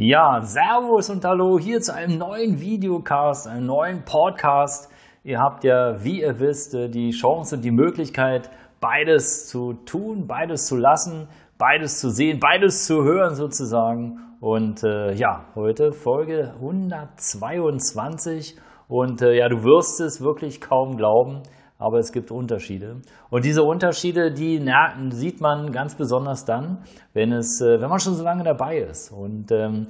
Ja, Servus und Hallo hier zu einem neuen Videocast, einem neuen Podcast. Ihr habt ja, wie ihr wisst, äh, die Chance und die Möglichkeit, beides zu tun, beides zu lassen, beides zu sehen, beides zu hören sozusagen. Und äh, ja, heute Folge 122 und äh, ja, du wirst es wirklich kaum glauben aber es gibt Unterschiede. Und diese Unterschiede, die sieht man ganz besonders dann, wenn, es, äh, wenn man schon so lange dabei ist. Und ähm,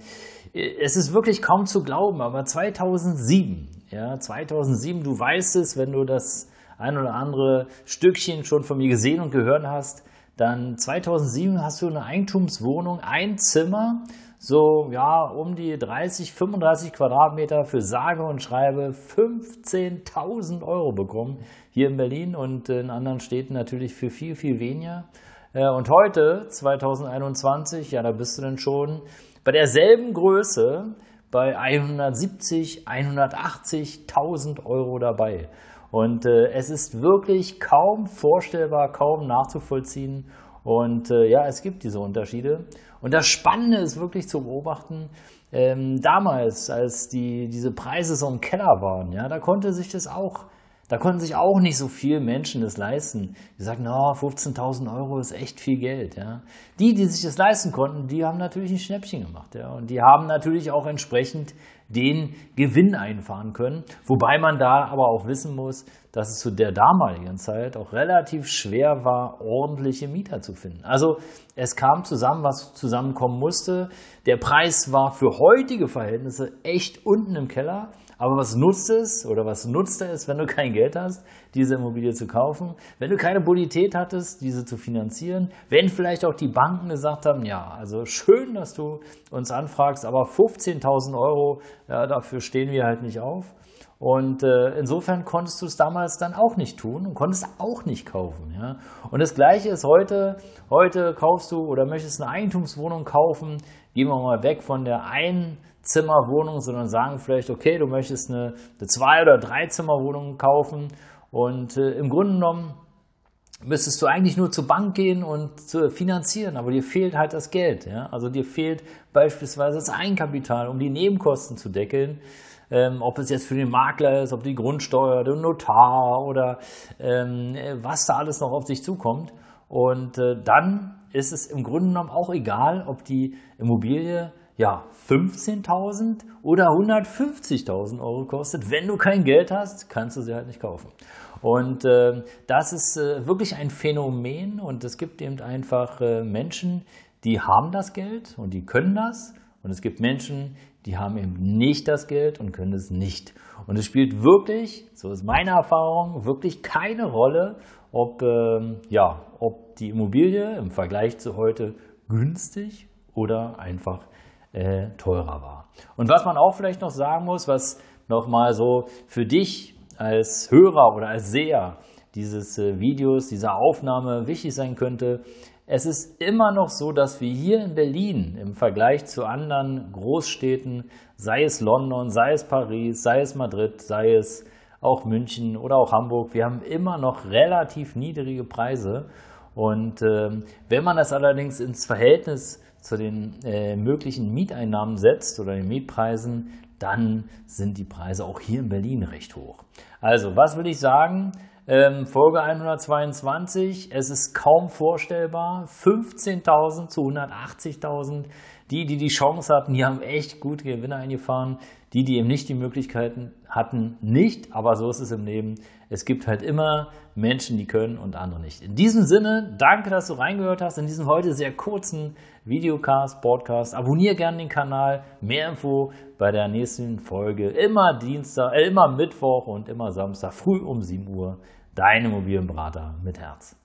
es ist wirklich kaum zu glauben, aber 2007, ja, 2007, du weißt es, wenn du das ein oder andere Stückchen schon von mir gesehen und gehört hast, dann 2007 hast du eine Eigentumswohnung, ein Zimmer, so ja um die 30, 35 Quadratmeter für sage und schreibe 15.000 Euro bekommen hier in Berlin und in anderen Städten natürlich für viel, viel weniger. Äh, und heute, 2021, ja, da bist du dann schon bei derselben Größe bei 170, 180.000 Euro dabei. Und äh, es ist wirklich kaum vorstellbar, kaum nachzuvollziehen. Und äh, ja, es gibt diese Unterschiede. Und das Spannende ist wirklich zu beobachten, ähm, damals, als die, diese Preise so im Keller waren, ja, da konnte sich das auch, da konnten sich auch nicht so viele Menschen das leisten. Die sagten, no, 15.000 Euro ist echt viel Geld. Ja. Die, die sich das leisten konnten, die haben natürlich ein Schnäppchen gemacht. Ja. Und die haben natürlich auch entsprechend den Gewinn einfahren können. Wobei man da aber auch wissen muss, dass es zu der damaligen Zeit auch relativ schwer war, ordentliche Mieter zu finden. Also es kam zusammen, was zusammenkommen musste. Der Preis war für heutige Verhältnisse echt unten im Keller. Aber was nutzt es oder was nutzt es, wenn du kein Geld hast, diese Immobilie zu kaufen? Wenn du keine Bonität hattest, diese zu finanzieren? Wenn vielleicht auch die Banken gesagt haben, ja, also schön, dass du uns anfragst, aber 15.000 Euro, ja, dafür stehen wir halt nicht auf. Und äh, insofern konntest du es damals dann auch nicht tun und konntest auch nicht kaufen. Ja? Und das Gleiche ist heute. Heute kaufst du oder möchtest eine Eigentumswohnung kaufen. Gehen wir mal weg von der einen Zimmerwohnung, sondern sagen vielleicht, okay, du möchtest eine, eine Zwei- oder Dreizimmerwohnung kaufen und äh, im Grunde genommen müsstest du eigentlich nur zur Bank gehen und zu finanzieren, aber dir fehlt halt das Geld. Ja? Also dir fehlt beispielsweise das Eigenkapital, um die Nebenkosten zu deckeln. Ähm, ob es jetzt für den Makler ist, ob die Grundsteuer, der Notar oder ähm, was da alles noch auf sich zukommt. Und äh, dann ist es im Grunde genommen auch egal, ob die Immobilie ja, 15.000 oder 150.000 Euro kostet. Wenn du kein Geld hast, kannst du sie halt nicht kaufen. Und äh, das ist äh, wirklich ein Phänomen und es gibt eben einfach äh, Menschen, die haben das Geld und die können das. Und es gibt Menschen, die haben eben nicht das Geld und können es nicht. Und es spielt wirklich, so ist meine Erfahrung, wirklich keine Rolle, ob, ähm, ja, ob die Immobilie im Vergleich zu heute günstig oder einfach äh, teurer war. Und was man auch vielleicht noch sagen muss, was nochmal so für dich als Hörer oder als Seher dieses äh, Videos, dieser Aufnahme wichtig sein könnte, es ist immer noch so, dass wir hier in Berlin im Vergleich zu anderen Großstädten, sei es London, sei es Paris, sei es Madrid, sei es auch München oder auch Hamburg, wir haben immer noch relativ niedrige Preise. Und ähm, wenn man das allerdings ins Verhältnis zu den äh, möglichen Mieteinnahmen setzt oder den Mietpreisen, dann sind die Preise auch hier in Berlin recht hoch. Also, was will ich sagen? Ähm, Folge 122, es ist kaum vorstellbar. 15.000 zu 180.000. Die, die die Chance hatten, die haben echt gute Gewinne eingefahren. Die, die eben nicht die Möglichkeiten hatten, nicht. Aber so ist es im Leben. Es gibt halt immer Menschen, die können und andere nicht. In diesem Sinne, danke, dass du reingehört hast in diesem heute sehr kurzen Videocast, Podcast. Abonniere gerne den Kanal. Mehr Info bei der nächsten Folge. Immer Dienstag, äh, immer Mittwoch und immer Samstag früh um 7 Uhr. Dein Immobilienberater mit Herz.